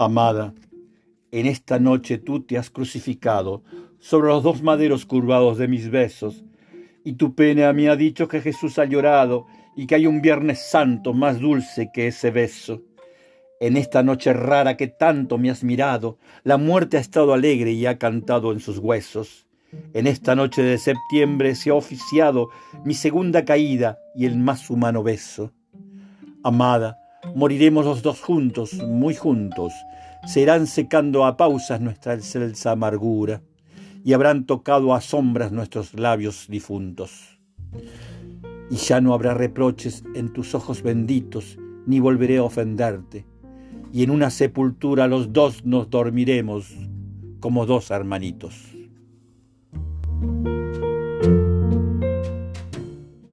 Amada, en esta noche tú te has crucificado sobre los dos maderos curvados de mis besos, y tu pena me ha dicho que Jesús ha llorado y que hay un Viernes Santo más dulce que ese beso. En esta noche rara que tanto me has mirado, la muerte ha estado alegre y ha cantado en sus huesos. En esta noche de septiembre se ha oficiado mi segunda caída y el más humano beso. Amada, moriremos los dos juntos, muy juntos, serán secando a pausas nuestra excelsa amargura y habrán tocado a sombras nuestros labios difuntos. Y ya no habrá reproches en tus ojos benditos, ni volveré a ofenderte, y en una sepultura los dos nos dormiremos como dos hermanitos.